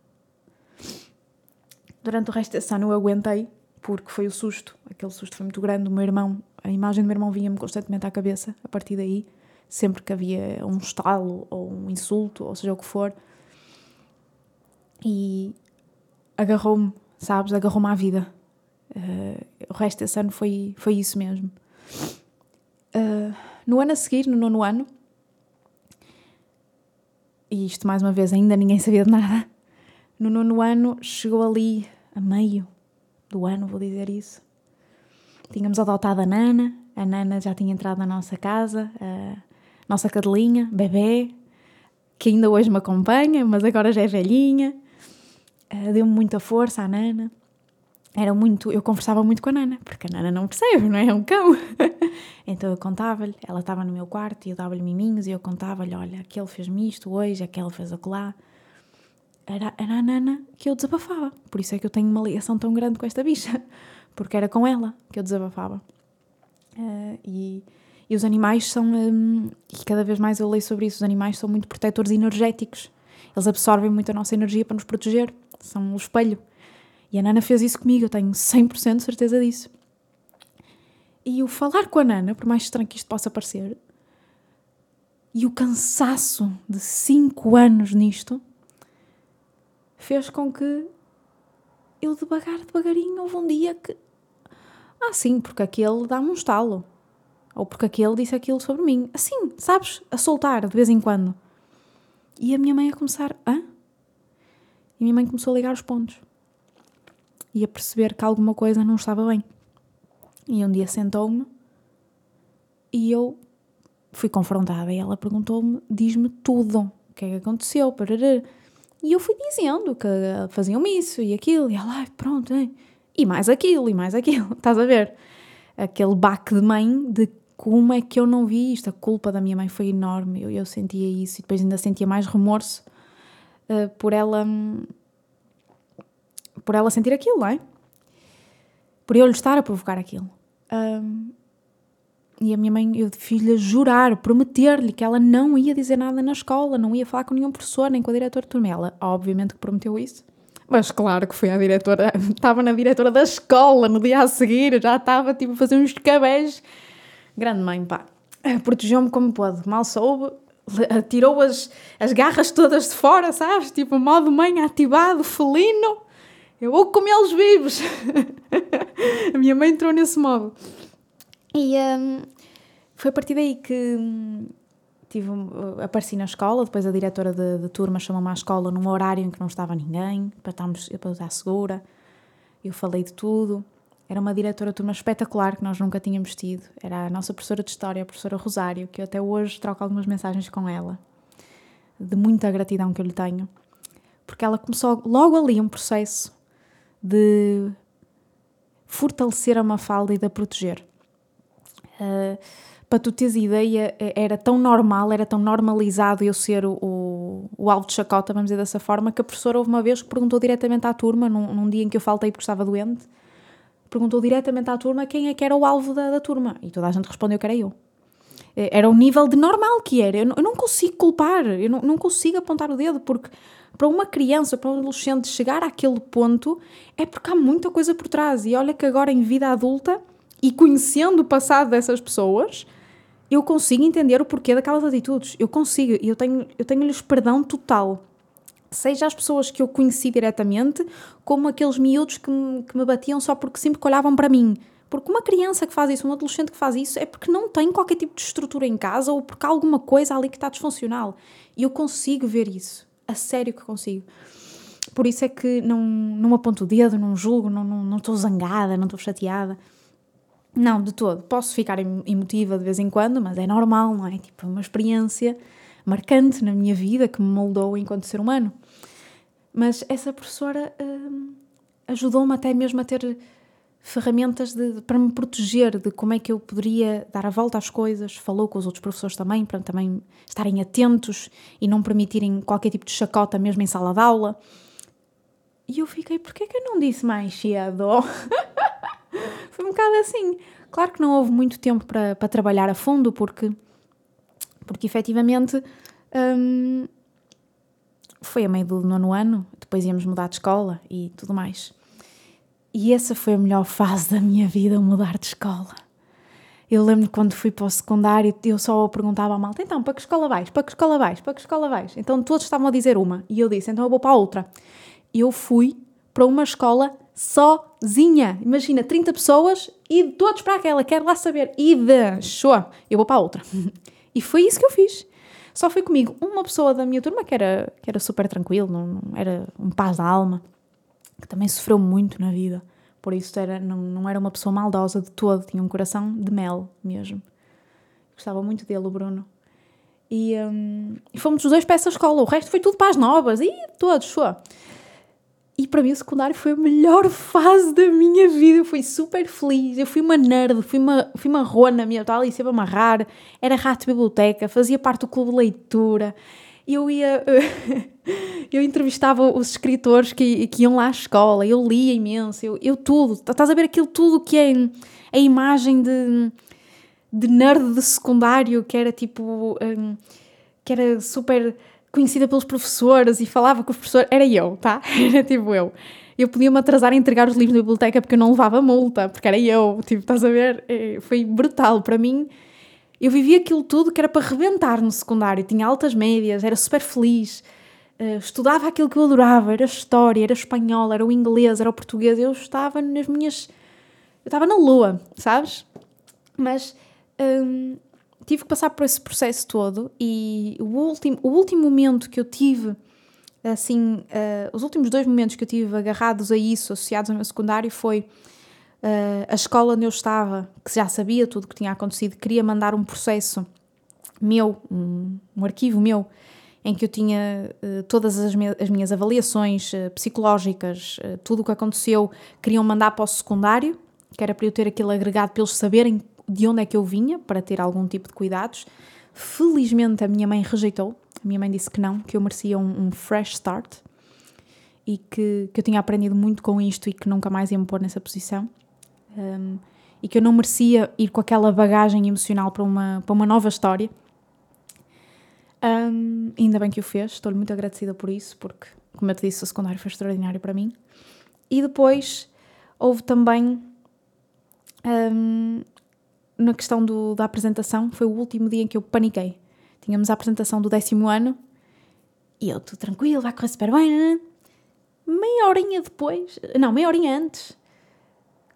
Durante o resto desse ano eu aguentei porque foi o susto, aquele susto foi muito grande. O meu irmão, a imagem do meu irmão vinha-me constantemente à cabeça a partir daí, sempre que havia um estalo ou um insulto, ou seja o que for. E agarrou-me, sabes? Agarrou-me à vida. Uh, o resto desse ano foi, foi isso mesmo. Uh, no ano a seguir, no nono ano, e isto mais uma vez ainda ninguém sabia de nada, no nono ano chegou ali a meio do ano, vou dizer isso. Tínhamos adotado a Nana, a Nana já tinha entrado na nossa casa, a nossa cadelinha, bebê, que ainda hoje me acompanha, mas agora já é velhinha. Uh, Deu-me muita força à Nana. Era muito, eu conversava muito com a Nana, porque a Nana não percebe, não é? É um cão. então eu contava-lhe, ela estava no meu quarto e eu dava-lhe miminhos e eu contava-lhe: olha, aquele fez-me isto hoje, aquele fez lá era, era a Nana que eu desabafava. Por isso é que eu tenho uma ligação tão grande com esta bicha, porque era com ela que eu desabafava. Uh, e, e os animais são, um, e cada vez mais eu leio sobre isso, os animais são muito protetores energéticos. Eles absorvem muito a nossa energia para nos proteger, são o espelho. E a Nana fez isso comigo, eu tenho 100% de certeza disso. E o falar com a Nana, por mais estranho que isto possa parecer, e o cansaço de 5 anos nisto, fez com que eu devagar, devagarinho, houve um dia que. Ah, sim, porque aquele dá-me um estalo. Ou porque aquele disse aquilo sobre mim. Assim, sabes? A soltar de vez em quando. E a minha mãe a começar. Hã? E a minha mãe começou a ligar os pontos. E a perceber que alguma coisa não estava bem. E um dia sentou-me e eu fui confrontada. E ela perguntou-me: diz-me tudo. O que é que aconteceu? Parará. E eu fui dizendo que faziam isso e aquilo, e ela, pronto, é. e mais aquilo, e mais aquilo, estás a ver? Aquele baque de mãe de como é que eu não vi isto, a culpa da minha mãe foi enorme, eu, eu sentia isso e depois ainda sentia mais remorso uh, por ela por ela sentir aquilo, não é? Por eu lhe estar a provocar aquilo. Um, e a minha mãe, eu fiz-lhe jurar, prometer-lhe que ela não ia dizer nada na escola, não ia falar com nenhum professor, nem com a diretora de turma. Ela, obviamente, que prometeu isso. Mas claro que foi a diretora, estava na diretora da escola no dia a seguir, já estava tipo a fazer uns cabés. Grande mãe, pá. Protegeu-me como pôde, mal soube, tirou as, as garras todas de fora, sabes? Tipo, modo mãe ativado, felino. Eu vou comê-los vivos. a minha mãe entrou nesse modo. E um, foi a partir daí que hum, tive, uh, apareci na escola, depois a diretora de turma chamou-me à escola num horário em que não estava ninguém, para, estarmos, para estar segura. Eu falei de tudo. Era uma diretora de turma espetacular que nós nunca tínhamos tido. Era a nossa professora de História, a professora Rosário, que eu até hoje troco algumas mensagens com ela, de muita gratidão que eu lhe tenho. Porque ela começou logo ali um processo de fortalecer a Mafalda e de a proteger. Uh, para tu teres ideia, é, era tão normal, era tão normalizado eu ser o, o, o, alvo de chacota, vamos dizer dessa forma, que a professora houve uma vez que perguntou diretamente à turma, num, num dia em que eu faltei porque estava doente, perguntou diretamente à turma quem é que era o alvo da, da turma. E toda a gente respondeu que era eu. É, era o nível de normal que era. Eu não, consigo culpar, eu não, não consigo apontar o dedo, porque para uma criança, para um adolescente chegar àquele ponto, é porque há muita coisa por trás. E olha que agora em vida adulta e conhecendo o passado dessas pessoas, eu consigo entender o porquê daquelas atitudes. Eu consigo, e eu tenho, eu tenho-lhes perdão total. Seja as pessoas que eu conheci diretamente, como aqueles miúdos que me, que me batiam só porque sempre olhavam para mim. Porque uma criança que faz isso, um adolescente que faz isso, é porque não tem qualquer tipo de estrutura em casa ou porque há alguma coisa ali que está disfuncional. E eu consigo ver isso. A sério que consigo. Por isso é que não, não aponto o dedo, não julgo, não, não, não estou zangada, não estou chateada. Não, de todo. Posso ficar emotiva de vez em quando, mas é normal, não é? Tipo, uma experiência marcante na minha vida que me moldou enquanto ser humano. Mas essa professora hum, ajudou-me até mesmo a ter ferramentas de, para me proteger de como é que eu poderia dar a volta às coisas. Falou com os outros professores também, para também estarem atentos e não permitirem qualquer tipo de chacota mesmo em sala de aula. E eu fiquei, porquê que eu não disse mais cedo? Foi um bocado assim. Claro que não houve muito tempo para, para trabalhar a fundo, porque, porque efetivamente hum, foi a meio do nono ano, depois íamos mudar de escola e tudo mais. E essa foi a melhor fase da minha vida, mudar de escola. Eu lembro quando fui para o secundário, eu só perguntava à malta, então, para que escola vais? Para que escola vais? Para que escola vais? Então todos estavam a dizer uma. E eu disse, então eu vou para a outra. Eu fui para uma escola sozinha. Imagina, 30 pessoas e todos para aquela, quero lá saber. E de show, eu vou para a outra. e foi isso que eu fiz. Só foi comigo uma pessoa da minha turma que era, que era super tranquilo, não, não era um paz da alma, que também sofreu muito na vida. Por isso era, não, não era uma pessoa maldosa de todo, tinha um coração de mel mesmo. Gostava muito dele, o Bruno. E, um, e fomos os dois para essa escola, o resto foi tudo para as novas, e todos, foi. E para mim o secundário foi a melhor fase da minha vida, eu fui super feliz, eu fui uma nerd, fui uma, fui uma rona, minha tal, e sempre amarrar, era rato de biblioteca, fazia parte do clube de leitura, eu ia. eu entrevistava os escritores que, que iam lá à escola, eu lia imenso, eu, eu tudo. Estás a ver aquilo tudo que é a imagem de, de nerd de secundário, que era tipo. Um, que era super conhecida pelos professores e falava com os professores. Era eu, tá? Era tipo eu. Eu podia-me atrasar a entregar os livros da biblioteca porque eu não levava multa, porque era eu. Tipo, estás a ver? É, foi brutal para mim eu vivia aquilo tudo que era para rebentar no secundário. Tinha altas médias, era super feliz, uh, estudava aquilo que eu adorava. Era história, era espanhol, era o inglês, era o português. Eu estava nas minhas. Eu estava na lua, sabes? Mas um, tive que passar por esse processo todo e o último, o último momento que eu tive, assim, uh, os últimos dois momentos que eu tive agarrados a isso, associados ao meu secundário, foi Uh, a escola onde eu estava, que já sabia tudo o que tinha acontecido, queria mandar um processo meu, um, um arquivo meu, em que eu tinha uh, todas as, me as, minhas avaliações uh, psicológicas, tudo o que aconteceu, queriam mandar para o secundário, que era para eu ter aquele agregado para eles saberem de onde é que eu vinha, para ter algum tipo de cuidados. Felizmente a minha mãe rejeitou, a minha mãe disse que não, que eu merecia um, um fresh start e que, que eu tinha aprendido muito com isto e que nunca mais ia me pôr nessa posição um, e que eu não merecia ir com aquela bagagem emocional para uma, para uma nova história. Um, ainda bem que o fez, estou-lhe muito agradecida por isso, porque, como eu te disse, o secundário foi extraordinário para mim. E depois houve também, um, na questão do, da apresentação, foi o último dia em que eu paniquei. Tínhamos a apresentação do décimo ano e eu, tudo tranquilo, vai correr super bem. Né? Meia horinha depois, não, meia horinha antes,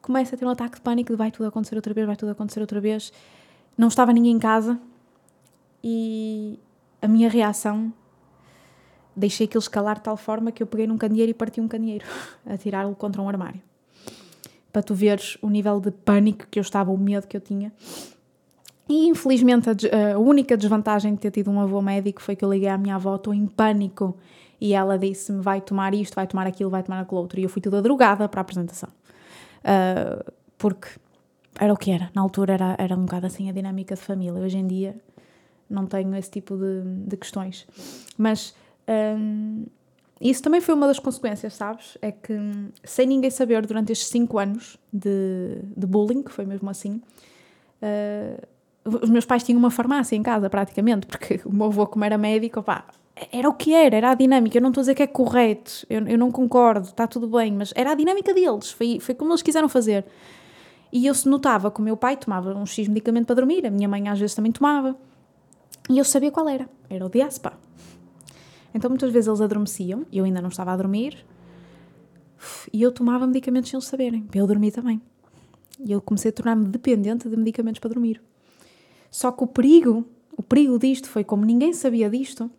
começa a ter um ataque de pânico de vai tudo acontecer outra vez, vai tudo acontecer outra vez. Não estava ninguém em casa e a minha reação deixei aquilo escalar de tal forma que eu peguei num candeeiro e parti um candeeiro a tirá-lo contra um armário. Para tu veres o nível de pânico que eu estava, o medo que eu tinha. E infelizmente a, a única desvantagem de ter tido um avô médico foi que eu liguei à minha avó, estou em pânico. E ela disse-me: vai tomar isto, vai tomar aquilo, vai tomar aquilo outro. E eu fui toda drogada para a apresentação uh, porque era o que era. Na altura era, era um bocado assim a dinâmica de família. Hoje em dia não tenho esse tipo de, de questões. Mas um, isso também foi uma das consequências, sabes? É que sem ninguém saber durante estes 5 anos de, de bullying, que foi mesmo assim, uh, os meus pais tinham uma farmácia em casa praticamente, porque o meu avô, como era médico, pá, era o que era, era a dinâmica. Eu não estou a dizer que é correto, eu, eu não concordo, está tudo bem, mas era a dinâmica deles, foi, foi como eles quiseram fazer. E eu se notava que o meu pai tomava um X medicamento para dormir, a minha mãe às vezes também tomava, e eu sabia qual era, era o Diaspa. Então muitas vezes eles adormeciam, eu ainda não estava a dormir, e eu tomava medicamentos sem eles saberem, para eu dormir também. E eu comecei a tornar-me dependente de medicamentos para dormir. Só que o perigo, o perigo disto foi como ninguém sabia disto,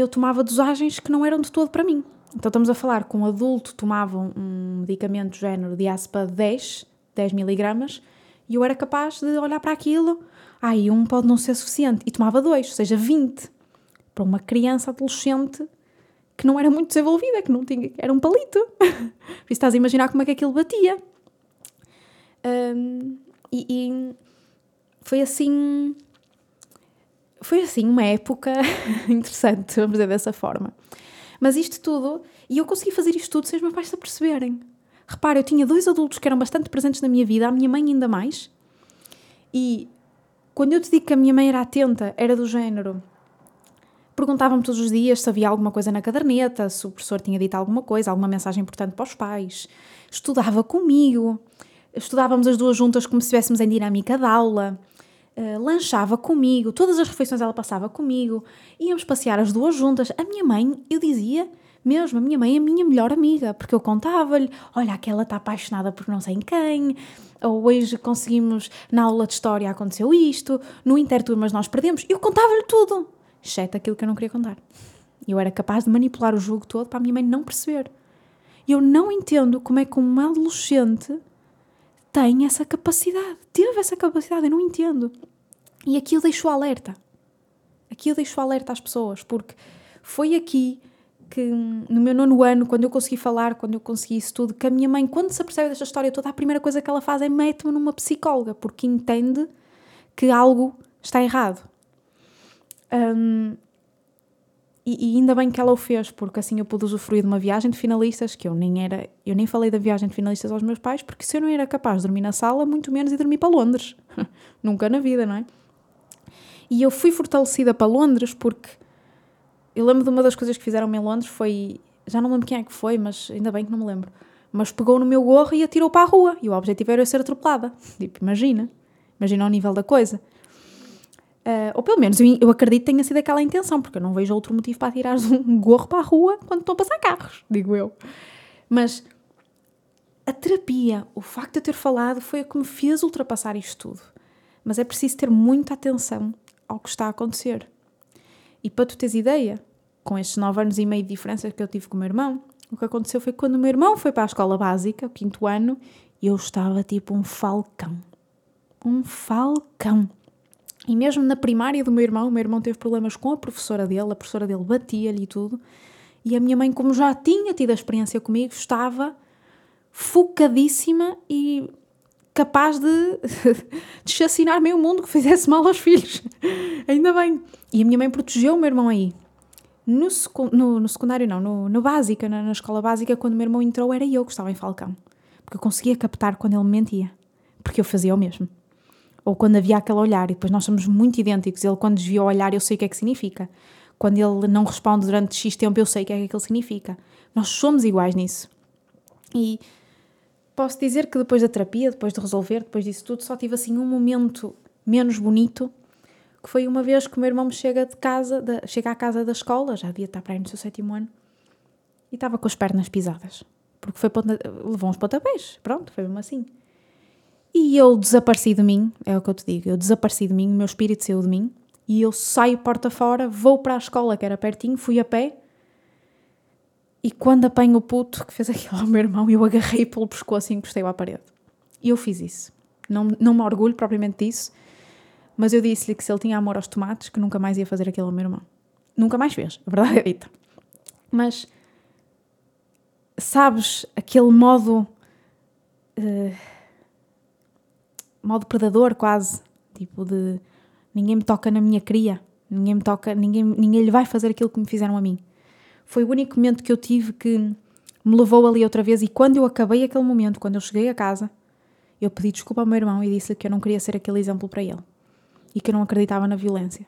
eu tomava dosagens que não eram de todo para mim. Então estamos a falar que um adulto tomava um medicamento do género de aspa 10, 10 miligramas, e eu era capaz de olhar para aquilo, ai, ah, um pode não ser suficiente, e tomava dois, ou seja, 20. Para uma criança adolescente que não era muito desenvolvida, que não tinha, era um palito. Por isso estás a imaginar como é que aquilo batia. Um, e, e foi assim foi assim uma época interessante, vamos dizer dessa forma. Mas isto tudo, e eu consegui fazer isto tudo sem os meus pais se aperceberem. Repara, eu tinha dois adultos que eram bastante presentes na minha vida, a minha mãe ainda mais. E quando eu te digo que a minha mãe era atenta, era do género. Perguntava-me todos os dias se havia alguma coisa na caderneta, se o professor tinha dito alguma coisa, alguma mensagem importante para os pais. Estudava comigo, estudávamos as duas juntas como se estivéssemos em dinâmica de aula. Uh, lanchava comigo, todas as refeições ela passava comigo, íamos passear as duas juntas. A minha mãe, eu dizia mesmo, a minha mãe é a minha melhor amiga, porque eu contava-lhe: olha, aquela está apaixonada por não sei quem, ou hoje conseguimos, na aula de história aconteceu isto, no interturmas nós perdemos. Eu contava-lhe tudo exceto aquilo que eu não queria contar. Eu era capaz de manipular o jogo todo para a minha mãe não perceber. Eu não entendo como é que um adolescente tem essa capacidade. Teve essa capacidade, eu não entendo. E aquilo deixou alerta. Aquilo deixou alerta às pessoas, porque foi aqui que, no meu nono ano, quando eu consegui falar, quando eu consegui isso tudo, que a minha mãe, quando se apercebe desta história toda, a primeira coisa que ela faz é mete-me numa psicóloga, porque entende que algo está errado. Um, e, e, ainda bem que ela o fez, porque assim eu pude usufruir de uma viagem de finalistas, que eu nem era, eu nem falei da viagem de finalistas aos meus pais, porque se eu não era capaz de dormir na sala, muito menos ir dormir para Londres. Nunca na vida, não é? E eu fui fortalecida para Londres porque eu lembro de uma das coisas que fizeram em Londres foi, já não lembro quem é que foi, mas ainda bem que não me lembro, mas pegou no meu gorro e atirou para a rua, e o objetivo era eu ser atropelada. Tipo, imagina, imagina o nível da coisa. Uh, ou pelo menos eu, eu, acredito que tenha sido aquela a intenção, porque eu não vejo outro motivo para tirar um gorro para a rua quando estão a passar carros, digo eu. Mas a terapia, o facto de eu ter falado, foi o que me fez ultrapassar isto tudo. Mas é preciso ter muita atenção ao que está a acontecer. E para tu teres ideia, com estes nove anos e meio de diferença que eu tive com o meu irmão, o que aconteceu foi quando o meu irmão foi para a escola básica, o quinto ano, eu estava tipo um falcão. Um falcão. E mesmo na primária do meu irmão, o meu irmão teve problemas com a professora dele, a professora dele batia-lhe e tudo. E a minha mãe, como já tinha tido a experiência comigo, estava focadíssima e capaz de, de chacinar meio mundo que fizesse mal aos filhos. Ainda bem. E a minha mãe protegeu o meu irmão aí. No, no, no secundário, não, no, no básica, na, na, escola básica, quando o meu irmão entrou, era eu que estava em Falcão. Porque eu conseguia captar quando ele me mentia. Porque eu fazia o mesmo ou quando havia aquele olhar, e depois nós somos muito idênticos. Ele, quando desvia o olhar, eu sei o que é que significa. Quando ele não responde durante X tempo, eu sei o que é que aquilo significa. Nós somos iguais nisso. E posso dizer que depois da terapia, depois de resolver, depois disso tudo, só tive assim um momento menos bonito, que foi uma vez que o meu irmão me chega de casa, de, chega à casa da escola, já devia estar para aí no seu sétimo ano, e estava com as pernas pisadas. Porque foi levou uns pontapés, pronto, foi mesmo assim. E eu desapareci de mim, é o que eu te digo, eu desapareci de mim, o meu espírito saiu de mim, e eu saio porta fora, vou para a escola, que era pertinho, fui a pé, e quando apanho o puto que fez aquilo ao meu irmão, eu agarrei pelo pescoço e encostei-o à parede. E eu fiz isso. Não, não me orgulho propriamente disso, mas eu disse-lhe que se ele tinha amor aos tomates, que nunca mais ia fazer aquilo ao meu irmão. Nunca mais fez, a verdade é dita. Mas, sabes, aquele modo... Uh, modo predador quase, tipo de ninguém me toca na minha cria, ninguém me toca, ninguém, ninguém lhe vai fazer aquilo que me fizeram a mim. Foi o único momento que eu tive que me levou ali outra vez e quando eu acabei aquele momento, quando eu cheguei a casa, eu pedi desculpa ao meu irmão e disse-lhe que eu não queria ser aquele exemplo para ele e que eu não acreditava na violência.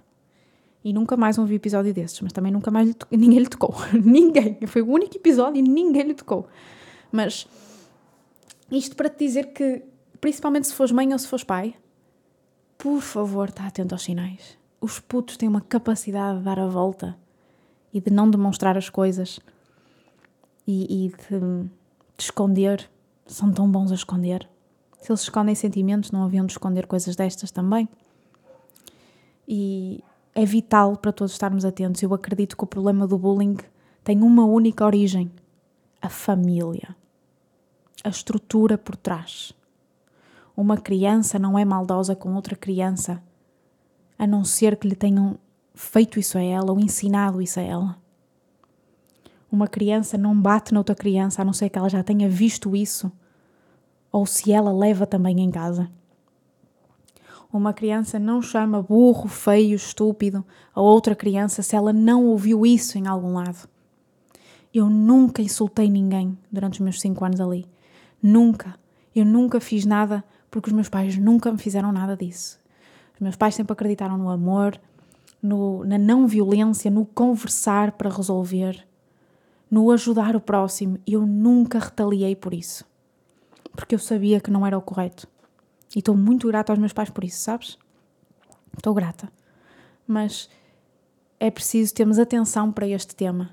E nunca mais ouvi episódio desses, mas também nunca mais lhe ninguém lhe tocou. ninguém. Foi o único episódio e ninguém lhe tocou. Mas isto para te dizer que principalmente se fores mãe ou se fores pai, por favor, está atento aos sinais. Os putos têm uma capacidade de dar a volta e de não demonstrar as coisas e, e de, de, esconder. São tão bons a esconder. Se eles escondem sentimentos, não haviam de esconder coisas destas também. E é vital para todos estarmos atentos. Eu acredito que o problema do bullying tem uma única origem: a família, a estrutura por trás. Uma criança não é maldosa com outra criança, a não ser que lhe tenham feito isso a ela ou ensinado isso a ela. Uma criança não bate noutra criança, a não ser que ela já tenha visto isso, ou se ela leva também em casa. Uma criança não chama burro, feio, estúpido a outra criança se ela não ouviu isso em algum lado. Eu nunca insultei ninguém durante os meus cinco anos ali. Nunca. Eu nunca fiz nada porque os meus pais nunca me fizeram nada disso. Os meus pais sempre acreditaram no amor, no, na não violência, no conversar para resolver, no ajudar o próximo. Eu nunca retaliei por isso. Porque eu sabia que não era o correto. E estou muito grata aos meus pais por isso, sabes? Estou grata. Mas é preciso termos atenção para este tema.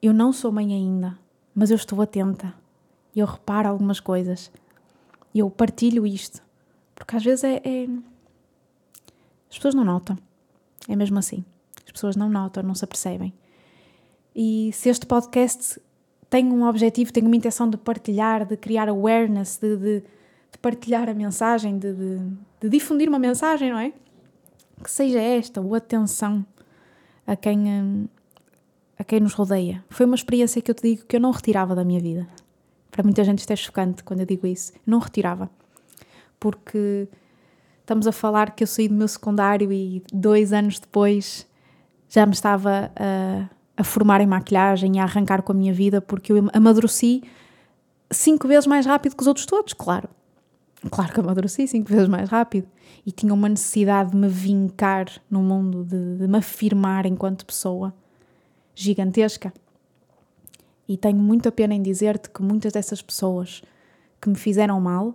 Eu não sou mãe ainda, mas eu estou atenta. Eu reparo algumas coisas. Eu partilho isto. Porque às vezes é, é... As pessoas não notam. É mesmo assim. As pessoas não notam, não se apercebem. E se este podcast tem um objetivo, tem uma intenção de partilhar, de criar awareness, de, de, de partilhar a mensagem, de, de, difundir uma mensagem, não é? Que seja esta, o atenção a quem, a quem nos rodeia. Foi uma experiência que eu te digo que eu não retirava da minha vida. Para muita gente isto é chocante quando eu digo isso. Não retirava. Porque estamos a falar que eu saí do meu secundário e dois anos depois já me estava a a formar em maquilhagem e a arrancar com a minha vida porque eu amadureci cinco vezes mais rápido que os outros todos, claro. Claro que amadureci cinco vezes mais rápido. E tinha uma necessidade de me vincar no mundo, de, de me afirmar enquanto pessoa gigantesca. E tenho muita pena em dizer-te que muitas dessas pessoas que me fizeram mal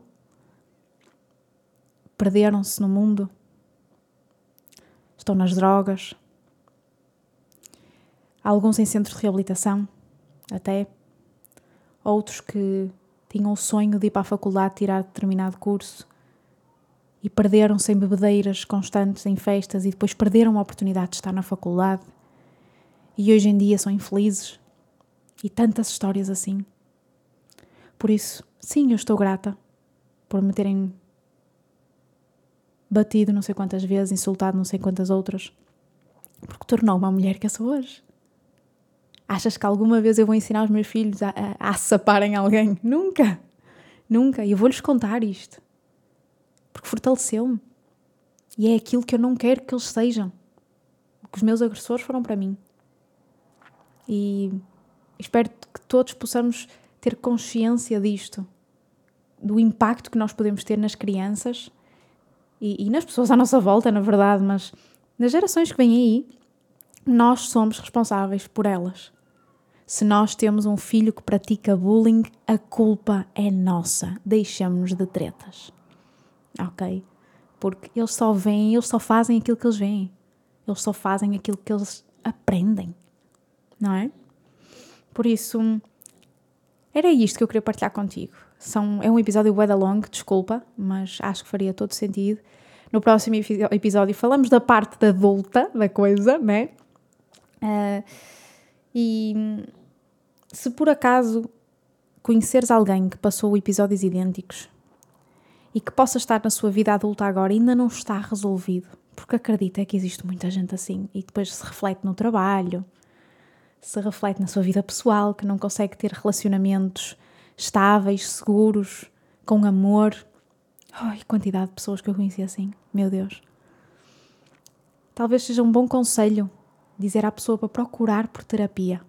perderam-se no mundo, estão nas drogas, alguns em centros de reabilitação, até, outros que tinham o sonho de ir para a faculdade tirar determinado curso e perderam-se em bebedeiras constantes, em festas e depois perderam a oportunidade de estar na faculdade. E hoje em dia são infelizes e tantas histórias assim. Por isso, sim, eu estou grata por me terem batido não sei quantas vezes, insultado não sei quantas outras, porque tornou uma mulher que eu sou hoje. Achas que alguma vez eu vou ensinar os meus filhos a, a, a alguém? Nunca! Nunca! E eu vou-lhes contar isto. Porque fortaleceu-me. E é aquilo que eu não quero que eles sejam. O que os meus agressores foram para mim. E espero que todos possamos ter consciência disto, do impacto que nós podemos ter nas crianças e, e nas pessoas à nossa volta, na verdade, mas nas gerações que vêm aí, nós somos responsáveis por elas. Se nós temos um filho que pratica bullying, a culpa é nossa. Deixamos-nos de tretas. Ok? Porque eles só veem, eles só fazem aquilo que eles veem. Eles só fazem aquilo que eles aprendem. Não é? Por isso, era isto que eu queria partilhar contigo. São, é um episódio bué long, desculpa, mas acho que faria todo sentido. No próximo episódio falamos da parte da adulta da coisa, né? Uh, e se por acaso conheceres alguém que passou episódios idênticos e que possa estar na sua vida adulta agora e ainda não está resolvido, porque acredita que existe muita gente assim e depois se reflete no trabalho, se reflete na sua vida pessoal, que não consegue ter relacionamentos estáveis, seguros, com amor. Ai, quantidade de pessoas que eu conheci assim, meu Deus. Talvez seja um bom conselho dizer à pessoa para procurar por terapia.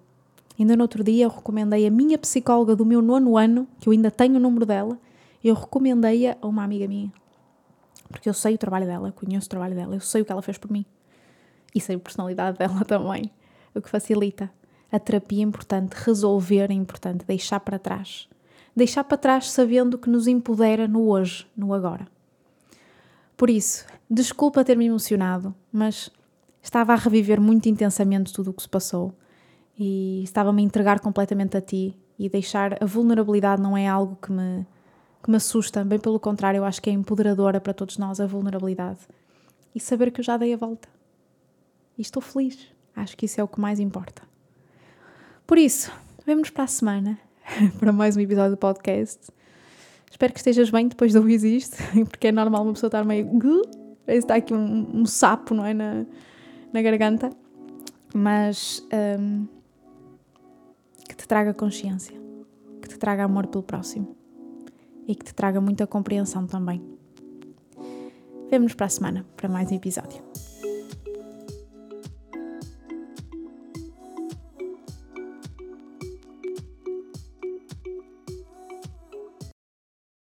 Ainda no outro dia eu recomendei a minha psicóloga do meu nono ano, que eu ainda tenho o número dela, eu recomendei-a a uma amiga minha. Porque eu sei o trabalho dela, conheço o trabalho dela, eu sei o que ela fez por mim. E sei a personalidade dela também, o que facilita. A terapia é importante, resolver é importante, deixar para trás. Deixar para trás sabendo que nos empodera no hoje, no agora. Por isso, desculpa ter-me emocionado, mas estava a reviver muito intensamente tudo o que se passou e estava-me a entregar completamente a ti e deixar a vulnerabilidade não é algo que me, que me assusta, bem pelo contrário, eu acho que é empoderadora para todos nós a vulnerabilidade e saber que eu já dei a volta. E estou feliz, acho que isso é o que mais importa. Por isso, vemos para a semana para mais um episódio do podcast. Espero que estejas bem depois do Existe, porque é normal uma pessoa estar meio. Parece está aqui um, um sapo, não é? Na, na garganta. Mas. Um, que te traga consciência, que te traga amor pelo próximo e que te traga muita compreensão também. Vemo-nos para a semana para mais um episódio.